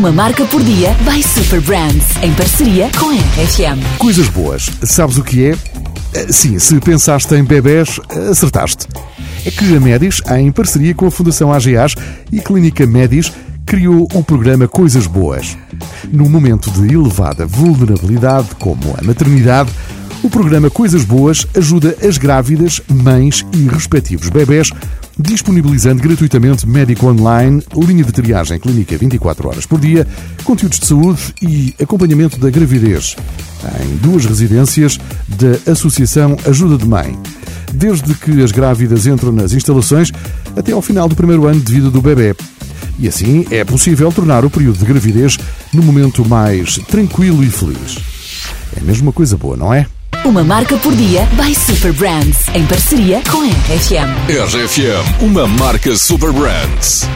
Uma marca por dia by Super Brands, em parceria com a RFM. Coisas boas. Sabes o que é? Eh, Sim, se pensaste em bebés, acertaste. É que a Medis, em parceria com a Fundação AGAs e Clínica Medis, criou o programa Coisas Boas. Num momento de elevada vulnerabilidade, como a maternidade, o programa Coisas Boas ajuda as grávidas, mães e respectivos bebés, disponibilizando gratuitamente médico online, linha de triagem clínica 24 horas por dia, conteúdos de saúde e acompanhamento da gravidez em duas residências da Associação Ajuda de Mãe. Desde que as grávidas entram nas instalações até ao final do primeiro ano de vida do bebê. E assim é possível tornar o período de gravidez no momento mais tranquilo e feliz. É mesmo uma coisa boa, não é? Uma marca por dia by Super Brands, em parceria com a RFM. RFM, uma marca Super Brands.